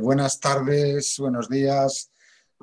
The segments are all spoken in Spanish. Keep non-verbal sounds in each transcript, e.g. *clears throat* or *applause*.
Buenas tardes, buenos días.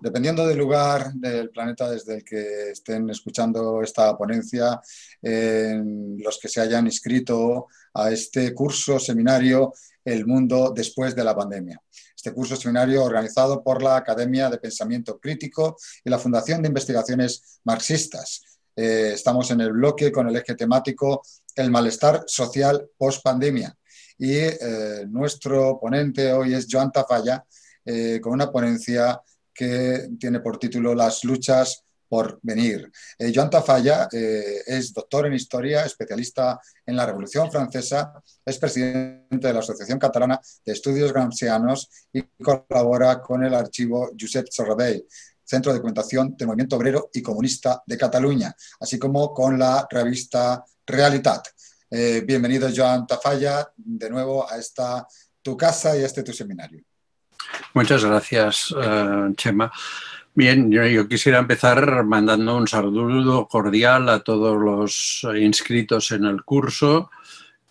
Dependiendo del lugar del planeta desde el que estén escuchando esta ponencia, los que se hayan inscrito a este curso seminario El mundo después de la pandemia. Este curso seminario organizado por la Academia de Pensamiento Crítico y la Fundación de Investigaciones Marxistas. Eh, estamos en el bloque con el eje temático El malestar social post pandemia y eh, nuestro ponente hoy es Joan Tafalla, eh, con una ponencia que tiene por título Las luchas por venir. Eh, Joan Tafalla es doctor en historia, especialista en la Revolución Francesa, es presidente de la Asociación Catalana de Estudios Gramscianos y colabora con el archivo Josep Sorradell, Centro de Documentación del Movimiento Obrero y Comunista de Cataluña, así como con la revista Realitat. Eh, bienvenido, Joan Tafalla, de nuevo a esta tu casa y a este tu seminario. Muchas gracias, uh, Chema. Bien, yo, quisiera empezar mandando un saludo cordial a todos los inscritos en el curso,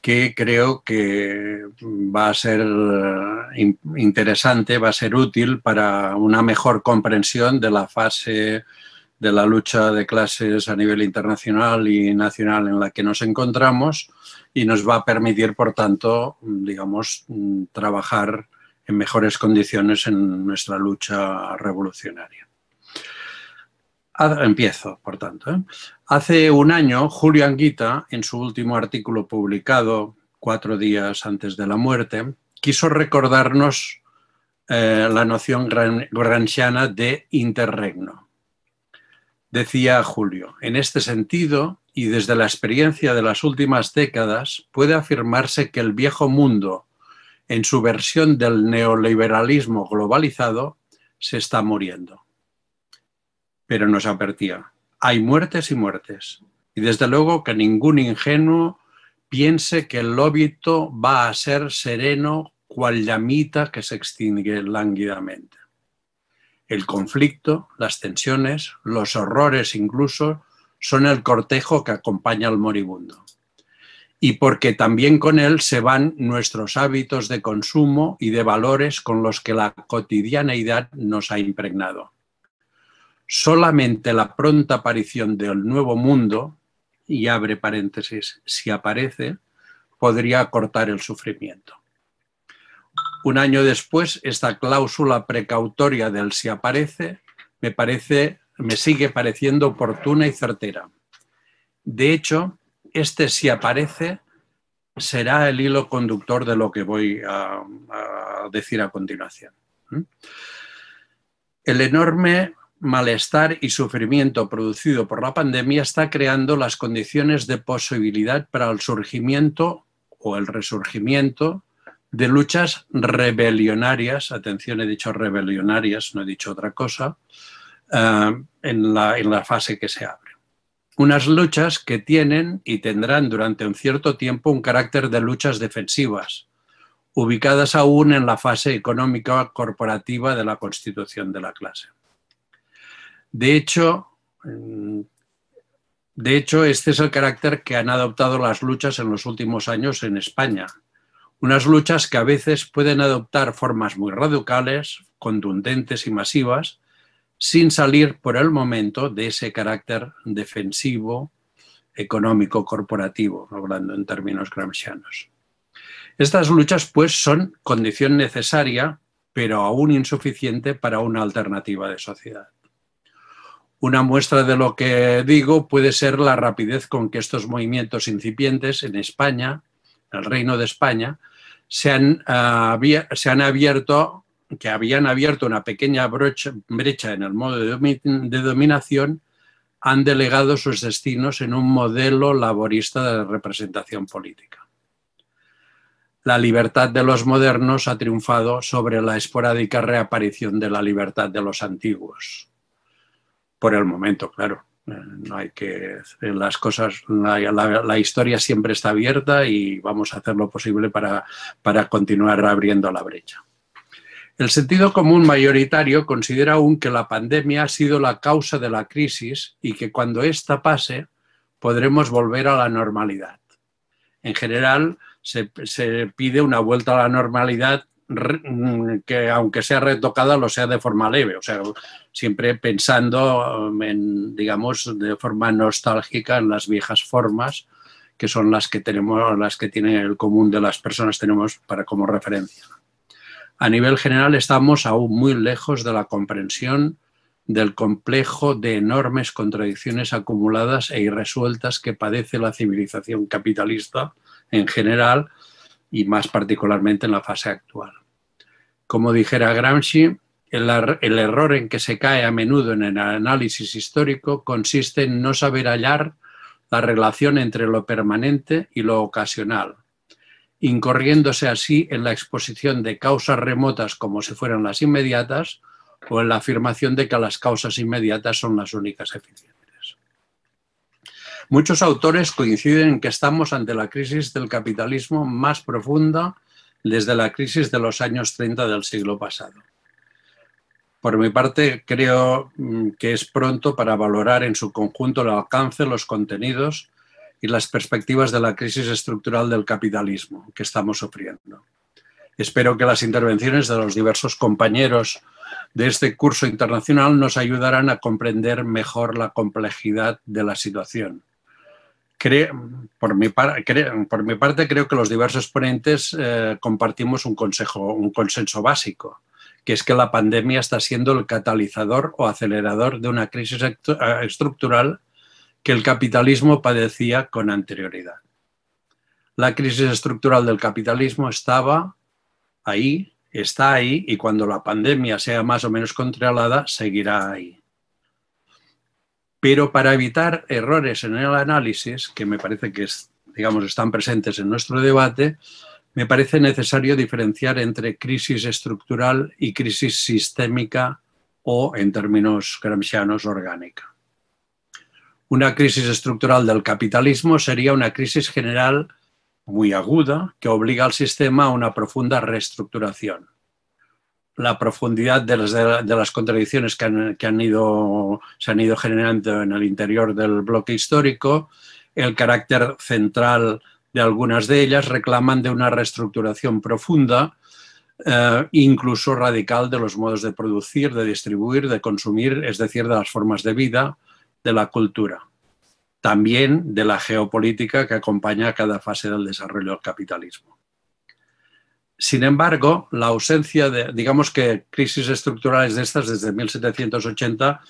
que creo que va a ser eh, interesante, va a ser útil para una mejor comprensión de la fase de la lucha de clases a nivel internacional y nacional en la que nos encontramos y nos va a permitir, por tanto, digamos, trabajar en mejores condiciones en nuestra lucha revolucionaria. Empiezo, por tanto. ¿eh? Hace un año, Julio Anguita, en su último artículo publicado cuatro días antes de la muerte, quiso recordarnos eh, la noción granchiana de interregno. Decía Julio, en este sentido, y desde la experiencia de las últimas décadas, puede afirmarse que el viejo mundo, en su versión del neoliberalismo globalizado, se está muriendo. Pero nos advertía, hay muertes y muertes, y desde luego que ningún ingenuo piense que el óbito va a ser sereno cual llamita que se extingue lánguidamente el conflicto, las tensiones, los horrores incluso, son el cortejo que acompaña al moribundo. Y porque también con él se van nuestros hábitos de consumo y de valores con los que la cotidianeidad nos ha impregnado. Solamente la pronta aparición del nuevo mundo, y abre paréntesis, si aparece, podría cortar el sufrimiento. Un año después, esta cláusula precautoria del si aparece me, parece, me sigue pareciendo oportuna y certera. De hecho, este si aparece será el hilo conductor de lo que voy a, a decir a continuación. El enorme malestar y sufrimiento producido por la pandemia está creando las condiciones de posibilidad para el surgimiento o el resurgimiento de luchas rebelionarias, atención, he dicho rebelionarias, no he dicho otra cosa, eh, en, la, en la fase que se abre. Unas luchas que tienen y tendrán durante un cierto tiempo un carácter de luchas defensivas, ubicadas aún en la fase económica corporativa de la constitución de la clase. De hecho, mm, de hecho, este es el carácter que han adoptado las luchas en los últimos años en España, unas luchas que a veces pueden adoptar formas muy radicales, contundentes y masivas, sin salir por el momento de ese carácter defensivo, económico, corporativo, hablando en términos gramscianos. Estas luchas, pues, son condición necesaria, pero aún insuficiente para una alternativa de sociedad. Una muestra de lo que digo puede ser la rapidez con que estos movimientos incipientes en España, en el Reino de España, se han, abierto, que habían abierto una pequeña brecha en el modo de, dominación, han delegado sus destinos en un modelo laborista de representación política. La libertad de los modernos ha triunfado sobre la esporádica reaparición de la libertad de los antiguos. Por el momento, claro. No hay que las cosas, la, historia siempre está abierta y vamos a hacer lo posible para, para continuar abriendo la brecha. El sentido común mayoritario considera aún que la pandemia ha sido la causa de la crisis y que cuando ésta pase podremos volver a la normalidad. En general, se, se, pide una vuelta a la normalidad que aunque sea retocada lo sea de forma leve, o sea, siempre pensando en, digamos, de forma nostálgica en las viejas formas que son las que tenemos, las que tiene el común de las personas tenemos para como referencia. A nivel general estamos aún muy lejos de la comprensión del complejo de enormes contradicciones acumuladas e irresueltas que padece la civilización capitalista en general y más particularmente en la fase actual. Como dijera Gramsci, el, error en que se cae a menudo en el análisis histórico consiste en no saber hallar la relación entre lo permanente y lo ocasional, incorriéndose así en la exposición de causas remotas como si fueran las inmediatas o en la afirmación de que las causas inmediatas son las únicas eficientes. Muchos autores coinciden en que estamos ante la crisis del capitalismo más profunda desde la crisis de los años 30 del siglo pasado. Por mi parte, creo mm, que es pronto para valorar en su conjunto el alcance, los contenidos y las perspectivas de la crisis estructural del capitalismo que estamos sufriendo. Espero que las intervenciones de los diversos compañeros de este curso internacional nos ayudarán a comprender mejor la complejidad de la situación. Por, mi parte, creo que los diversos ponentes eh, compartimos un, consejo, un consenso básico que es que la pandemia está siendo el catalizador o acelerador de una crisis eh, estructural que el capitalismo padecía con anterioridad. La crisis estructural del capitalismo estaba ahí, está ahí y cuando la pandemia sea más o menos controlada, seguirá ahí. Pero para evitar errores en el análisis, que me parece que digamos, están presentes en nuestro debate, me parece necesario diferenciar entre crisis estructural y crisis sistémica o, en términos gramscianos, orgánica. Una crisis estructural del capitalismo sería una crisis general muy aguda que obliga al sistema a una profunda reestructuración. La profundidad de las, contradicciones que, han, ido, se han ido generando en el interior del bloque histórico, el carácter central de algunas de ellas reclaman de una reestructuración profunda, eh, incluso radical, de los modos de producir, de distribuir, de consumir, es decir, de las formas de vida, de la cultura. También de la geopolítica que acompaña a cada fase del desarrollo del capitalismo. Sin embargo, la ausencia de, digamos que crisis estructurales de estas desde 1780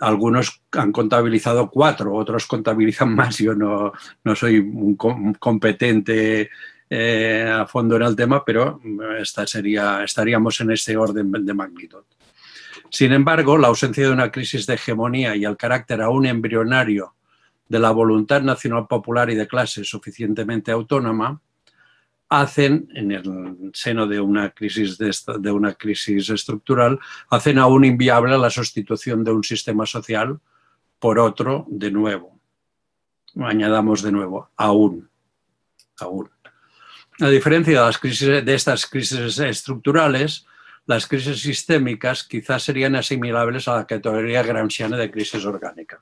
algunos han contabilizado cuatro, otros contabilizan *laughs* más. Yo no, soy un competente eh, a fondo en el tema, pero esta sería, estaríamos en ese orden de magnitud. Sin embargo, la ausencia de una crisis de hegemonía y el carácter aún embrionario de la voluntad nacional popular y de clase suficientemente autónoma hacen, en el seno de una crisis, de, una crisis estructural, hacen aún inviable la sustitución de un sistema social por otro de nuevo. Añadamos de nuevo, aún, aún. A diferencia de, las crisis, de estas crisis estructurales, las crisis sistémicas quizás serían asimilables a la categoría gramsciana de crisis orgánica.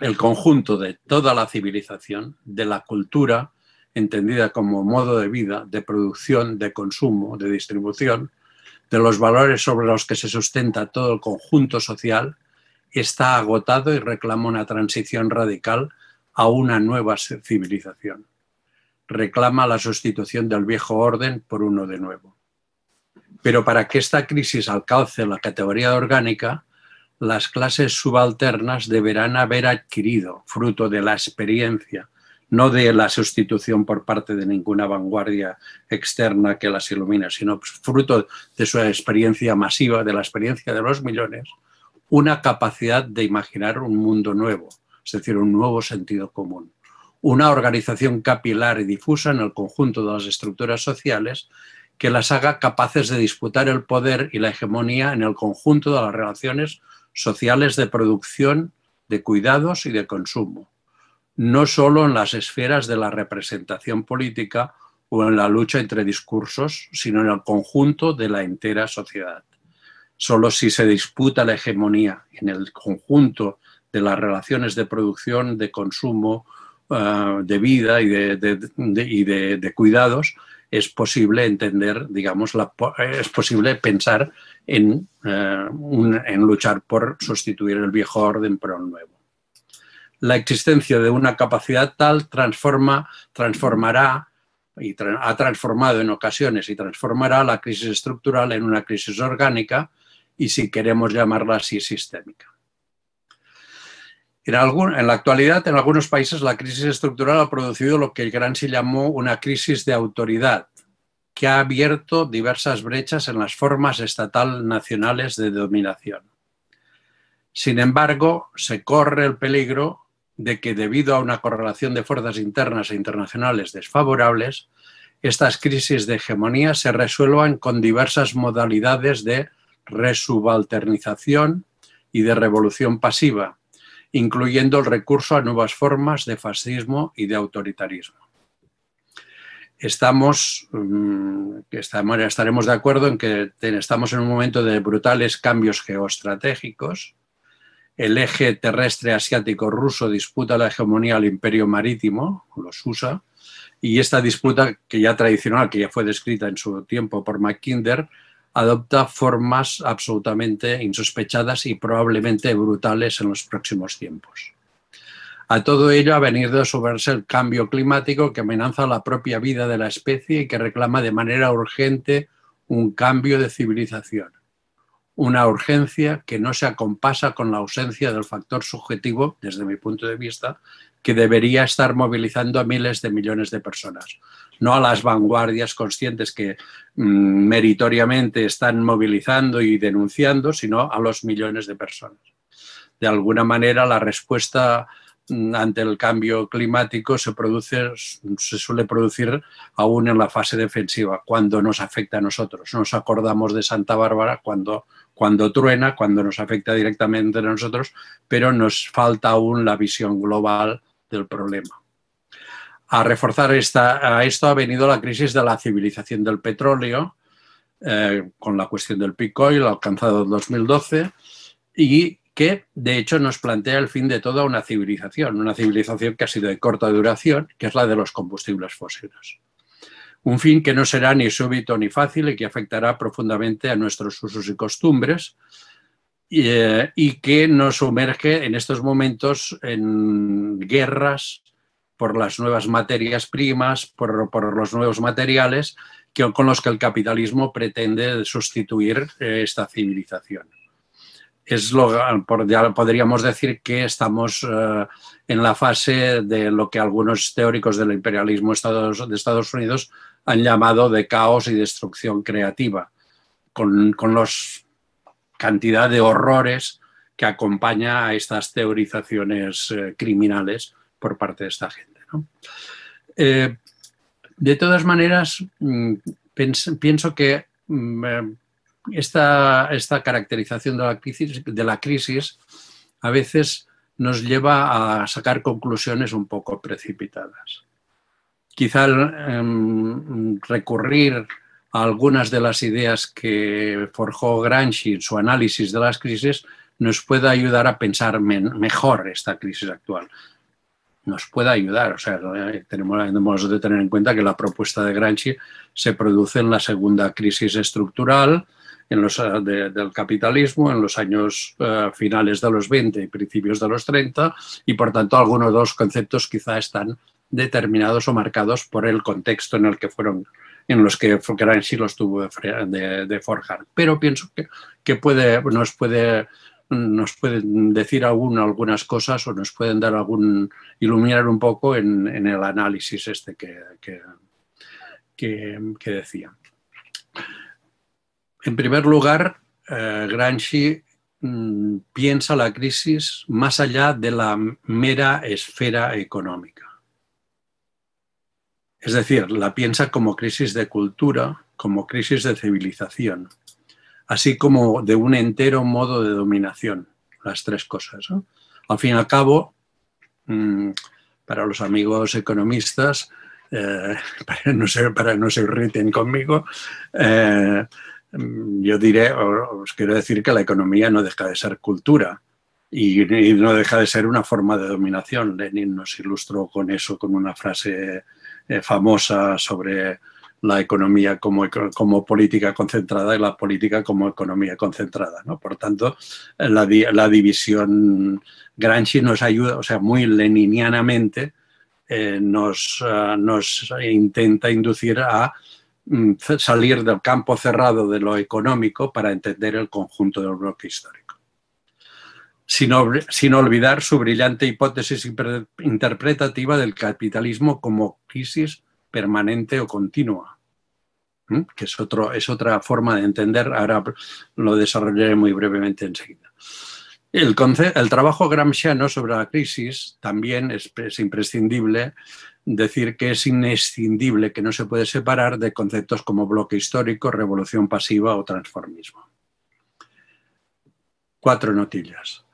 El conjunto de toda la civilización, de la cultura, entendida como modo de vida, de producción, de consumo, de distribución, de los valores sobre los que se sustenta todo el conjunto social, está agotado y reclama una transición radical a una nueva civilización. Reclama la sustitución del viejo orden por uno de nuevo. Pero para que esta crisis alcance la categoría orgánica, las clases subalternas deberán haber adquirido, fruto de la experiencia, no de la sustitución por parte de ninguna vanguardia externa que las ilumina, sino fruto de su experiencia masiva, de la experiencia de los millones, una capacidad de imaginar un mundo nuevo, es decir, un nuevo sentido común, una organización capilar y difusa en el conjunto de las estructuras sociales que las haga capaces de disputar el poder y la hegemonía en el conjunto de las relaciones sociales de producción, de cuidados y de consumo no solo en las esferas de la representación política o en la lucha entre discursos, sino en el conjunto de la entera sociedad. Solo si se disputa la hegemonía en el conjunto de las relaciones de producción, de consumo, eh, de vida y, de, cuidados, es posible entender, digamos, es posible pensar en, eh, en luchar por sustituir el viejo orden por el nuevo. La existencia de una capacidad tal transforma, transformará y ha transformado en ocasiones y transformará la crisis estructural en una crisis orgánica y si queremos llamarla así sistémica. En, la actualidad, en algunos países, la crisis estructural ha producido lo que Gramsci llamó una crisis de autoridad, que ha abierto diversas brechas en las formas estatal nacionales de dominación. Sin embargo, se corre el peligro de que debido a una correlación de fuerzas internas e internacionales desfavorables, estas crisis de hegemonía se resuelvan con diversas modalidades de resubalternización y de revolución pasiva, incluyendo el recurso a nuevas formas de fascismo y de autoritarismo. Estamos, mm, estaremos de acuerdo en que estamos en un momento de brutales cambios geoestratégicos. El eje terrestre asiático ruso disputa la hegemonía al imperio marítimo, los USA, y esta disputa, que ya tradicional, que ya fue descrita en su tiempo por Mackinder, adopta formas absolutamente insospechadas y probablemente brutales en los próximos tiempos. A todo ello ha venido a sumarse el cambio climático que amenaza la propia vida de la especie y que reclama de manera urgente un cambio de civilización. Una urgencia que no se acompasa con la ausencia del factor subjetivo, desde mi punto de vista, que debería estar movilizando a miles de millones de personas no a las vanguardias conscientes que mm, meritoriamente están movilizando y denunciando, sino a los millones de personas. De alguna manera, la respuesta mm, ante el cambio climático se, produce, se suele producir aún en la fase defensiva, cuando nos afecta a nosotros. Nos acordamos de Santa Bárbara cuando, cuando truena, cuando nos afecta directamente a nosotros, pero nos falta aún la visión global del problema. A reforzar a esto ha venido la crisis de la civilización del petróleo, eh, con la cuestión del peak oil alcanzado en 2012, y que de hecho nos plantea el fin de toda una civilización, una civilización que ha sido de corta duración, que es la de los combustibles fósiles. Un fin que no será ni súbito ni fácil y que afectará profundamente a nuestros usos y costumbres, y, eh, y, que nos sumerge en estos momentos en guerras, por las nuevas materias primas, por, los nuevos materiales que, con los que el capitalismo pretende sustituir eh, esta civilización. Es lo, podríamos decir que estamos eh, en la fase de lo que algunos teóricos del imperialismo de Estados Unidos han llamado de caos y destrucción creativa, con, con la cantidad de horrores que acompaña a estas teorizaciones eh, criminales por parte de esta gente. Eh, de todas maneras, mm, pienso que mm, eh, esta, esta, caracterización de la, de la crisis a veces nos lleva a sacar conclusiones un poco precipitadas. Quizá em, recurrir a algunas de las ideas que forjó Gramsci en su análisis de las crisis nos pueda ayudar a pensar mejor esta crisis actual nos pueda ayudar. O sea, tenemos, de tener en cuenta que la propuesta de Gramsci se produce en la segunda crisis estructural en los, eh, del capitalismo en los años eh, finales de los 20 y principios de los 30 y por tanto algunos de los conceptos quizá están determinados o marcados por el contexto en el que fueron en los que Gramsci los tuvo de, forjar. Pero pienso que, nos puede pueden decir aún algunas cosas o nos pueden dar algún, iluminar un poco en, el análisis este que, que, decía. En primer lugar, eh, Gramsci mm, piensa la crisis más allá de la mera esfera económica. Es decir, la piensa como crisis de cultura, como crisis de civilización así como de un entero modo de dominación, las tres cosas. Al fin y al cabo, mm, para los amigos economistas, eh, *laughs* para, no se, para no se irriten conmigo, eh, yo diré, os quiero decir que la economía no deja de ser cultura y, no deja de ser una forma de dominación. Lenin nos ilustró con eso, con una frase eh, famosa sobre la economía como, política concentrada y la política como economía concentrada. ¿no? Por tanto, la, división Gramsci nos ayuda, o sea, muy leninianamente eh, nos, uh, nos intenta inducir a mm, salir del campo cerrado de lo económico para entender el conjunto del bloque histórico. Sin, olvidar su brillante hipótesis interpretativa del capitalismo como crisis permanente o continua, que es, otra forma de entender, ahora lo desarrollaré muy brevemente enseguida. El, trabajo gramsciano sobre la crisis también es, imprescindible decir que es inescindible, que no se puede separar de conceptos como bloque histórico, revolución pasiva o transformismo. Cuatro notillas.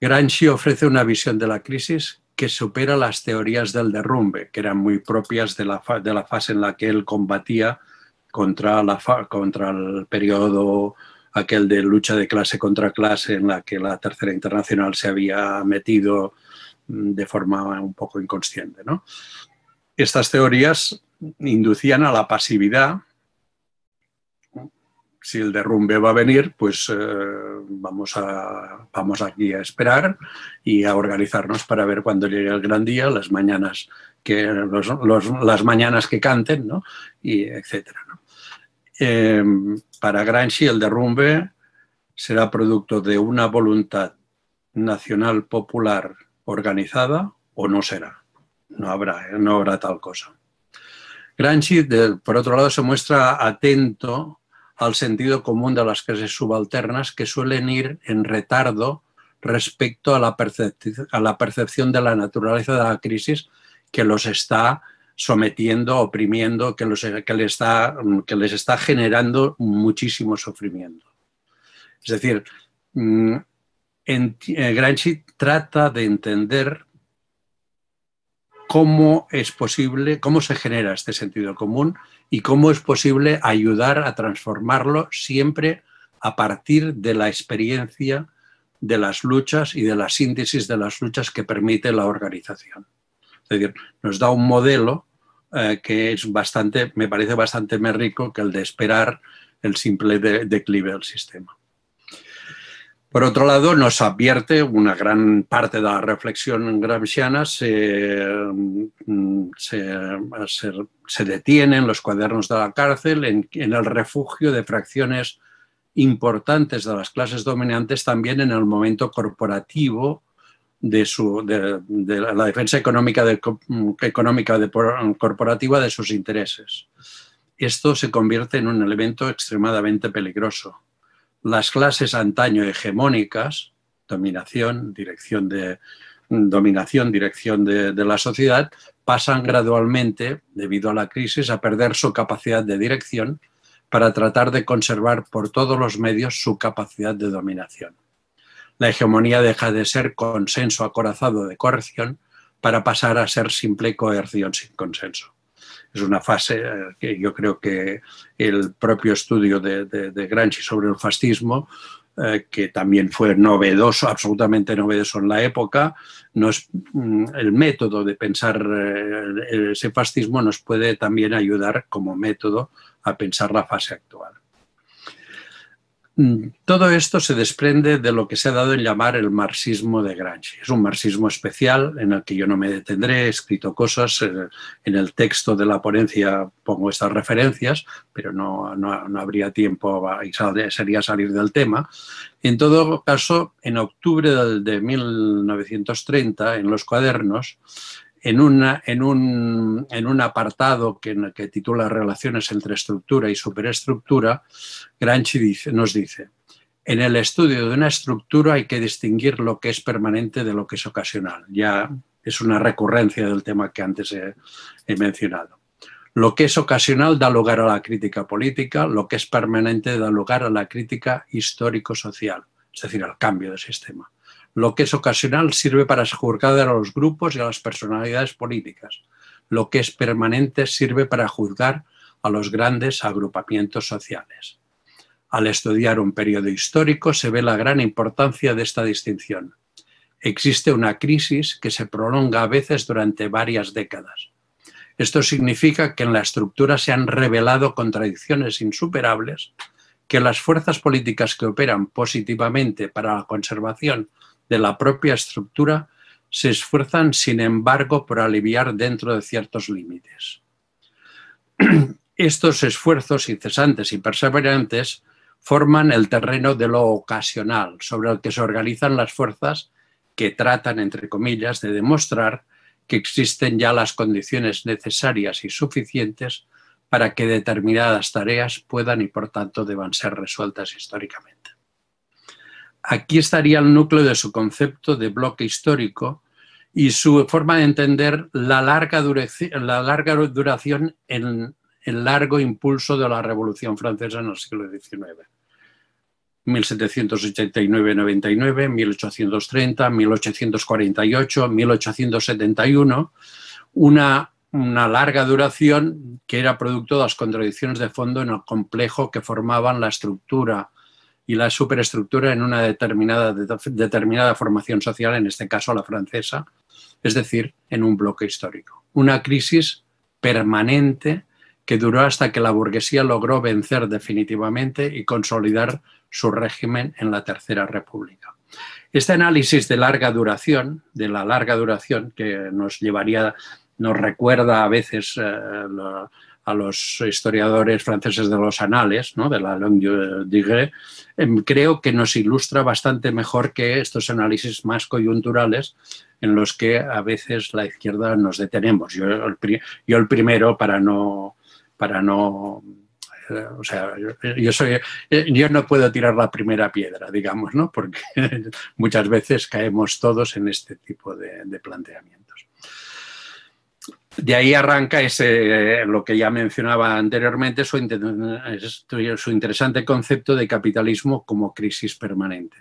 Gramsci ofrece una visión de la crisis que supera las teorías del derrumbe, que eran muy propias de la, fase en la que él combatía contra, el periodo aquel de lucha de clase contra clase en la que la Tercera Internacional se había metido mm, de forma un poco inconsciente. Estas teorías inducían a la pasividad si el derrumbe va a venir, pues eh, vamos, vamos aquí a esperar y a organizarnos para ver cuando llegue el gran día, las mañanas que, las mañanas que canten, ¿no? y etcétera. Eh, para Gramsci el derrumbe será producto de una voluntad nacional popular organizada o no será. No habrá, no habrá tal cosa. Gramsci, por otro lado, se muestra atento al sentido común de las clases subalternas que suelen ir en retardo respecto a la, percepción de la naturaleza de la crisis que los está sometiendo, oprimiendo, que, los, que, les está, que les está generando muchísimo sufrimiento. Es decir, mm, en, eh, Gramsci trata de entender cómo es posible, cómo se genera este sentido común y cómo es posible ayudar a transformarlo siempre a partir de la experiencia de las luchas y de la síntesis de las luchas que permite la organización. Es decir, nos da un modelo eh, que es bastante, me parece bastante más rico que el de esperar el simple declive del sistema. Por otro lado, nos advierte una gran parte de la reflexión gramsciana se, mm, se, detiene en los cuadernos de la cárcel, en, el refugio de fracciones importantes de las clases dominantes, también en el momento corporativo de, su, de, la defensa económica, económica corporativa de sus intereses. Esto se convierte en un elemento extremadamente peligroso las clases antaño hegemónicas, dominación, dirección de, dominación, dirección de, la sociedad, pasan gradualmente, debido a la crisis, a perder su capacidad de dirección para tratar de conservar por todos los medios su capacidad de dominación. La hegemonía deja de ser consenso acorazado de corrección para pasar a ser simple coerción sin consenso es una fase eh, que yo creo que el propio estudio de, de, sobre el fascismo, eh, que también fue novedoso, absolutamente novedoso en la época, nos, mm, el método de pensar eh, ese fascismo nos puede también ayudar como método a pensar la fase actual. Mm, todo esto se desprende de lo que se ha dado en llamar el marxismo de Gramsci. Es un marxismo especial en el que yo no me detendré, he escrito cosas, eh, en el texto de la ponencia pongo estas referencias, pero no, no, habría tiempo y sería salir del tema. En todo caso, en octubre de 1930, en los cuadernos, en, un, apartado que, titula Relaciones entre estructura y superestructura, Gramsci nos dice, en el estudio de una estructura hay que distinguir lo que es permanente de lo que es ocasional. Ya es una recurrencia del tema que antes he, he mencionado. Lo que es ocasional da lugar a la crítica política, lo que es permanente da lugar a la crítica histórico-social, es decir, al cambio de sistema. Lo que es ocasional sirve para juzgar a los grupos y a las personalidades políticas. Lo que es permanente sirve para juzgar a los grandes agrupamientos sociales. Al estudiar un periodo histórico se ve la gran importancia de esta distinción. Existe una crisis que se prolonga a veces durante varias décadas. Esto significa que en la estructura se han revelado contradicciones insuperables, que las fuerzas políticas que operan positivamente para la conservación de la propia estructura se esfuerzan, sin embargo, por aliviar dentro de ciertos límites. *clears throat* Estos esfuerzos incesantes y perseverantes forman el terreno de lo ocasional, sobre el que se organizan las fuerzas que tratan, entre comillas, de demostrar que existen ya las condiciones necesarias y suficientes para que determinadas tareas puedan y por tanto deban ser resueltas históricamente. Aquí estaría el núcleo de su concepto de bloque histórico y su forma de entender la larga la larga duración en el largo impulso de la Revolución Francesa en el siglo XIX. 1789-99, 1830, 1848, 1871, una, una larga duración que era producto de las contradicciones de fondo en el complejo que formaban la estructura y la superestructura en una determinada, determinada formación social, en este caso la francesa, es decir, en un bloque histórico. Una crisis permanente que duró hasta que la burguesía logró vencer definitivamente y consolidar su régimen en la Tercera República. Este análisis de larga duración, de la larga duración que nos llevaría, nos recuerda a veces eh, a los historiadores franceses de los anales, ¿no? de la longue durée, em, creo que nos ilustra bastante mejor que estos análisis más coyunturales en los que a veces la izquierda nos detenemos. Yo el primero para no para no eh, o sea, yo, soy, eh, yo no puedo tirar la primera piedra, digamos, ¿no? Porque *laughs* muchas veces caemos todos en este tipo de, planteamientos. De ahí arranca ese, lo que ya mencionaba anteriormente, su, su interesante concepto de capitalismo como crisis permanente.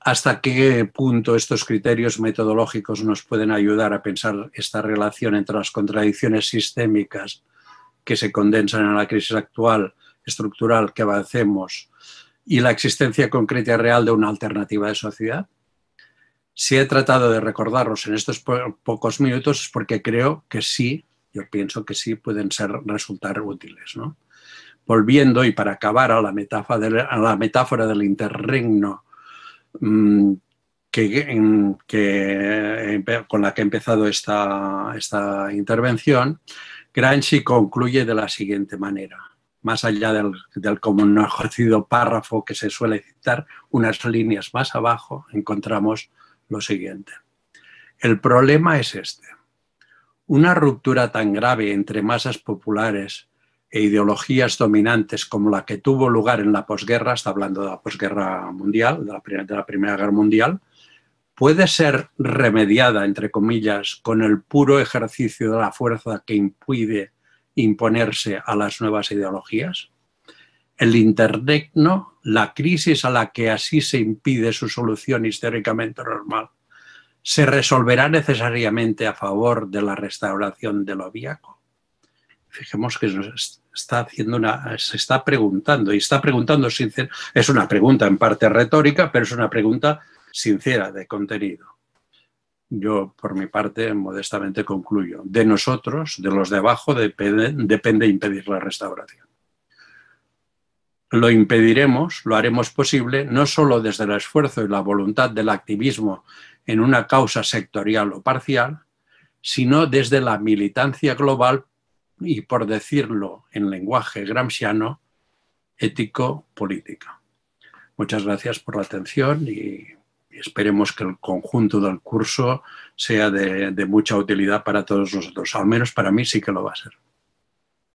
¿Hasta qué punto estos criterios metodológicos nos pueden ayudar a pensar esta relación entre las contradicciones sistémicas que se condensan en la crisis actual estructural que avancemos y la existencia concreta y real de una alternativa de sociedad? Si he tratado de recordarlos en estos pocos minutos es porque creo que sí, yo pienso que sí pueden ser, resultar útiles. Volviendo y para acabar a la metáfora, de, a del interregno mm, que, con la que he empezado esta, esta intervención, Gramsci concluye de la siguiente manera, más allá del, del conocido párrafo que se suele citar, unas líneas más abajo encontramos lo siguiente. El problema es este. Una ruptura tan grave entre masas populares e ideologías dominantes como la que tuvo lugar en la posguerra, está hablando de la posguerra mundial, de la, de la Primera Guerra Mundial, puede ser remediada, entre comillas, con el puro ejercicio de la fuerza que impide imponerse a las nuevas ideologías? El interregno, la crisis a la que así se impide su solución históricamente normal, ¿se resolverá necesariamente a favor de la restauración de lo viaco? Fijemos que está haciendo una, se está preguntando, y está preguntando, es una pregunta en parte retórica, pero es una pregunta sincera de contenido. Yo, por mi parte, modestamente concluyo. De nosotros, de los de abajo, depende, impedir la restauración. Lo impediremos, lo haremos posible, no solo desde el esfuerzo y la voluntad del activismo en una causa sectorial o parcial, sino desde la militancia global y, por decirlo en lenguaje gramsciano, ético-política. Muchas gracias por la atención y esperemos que el conjunto del curso sea de, de mucha utilidad para todos nosotros. Al menos para mí sí que lo va a ser.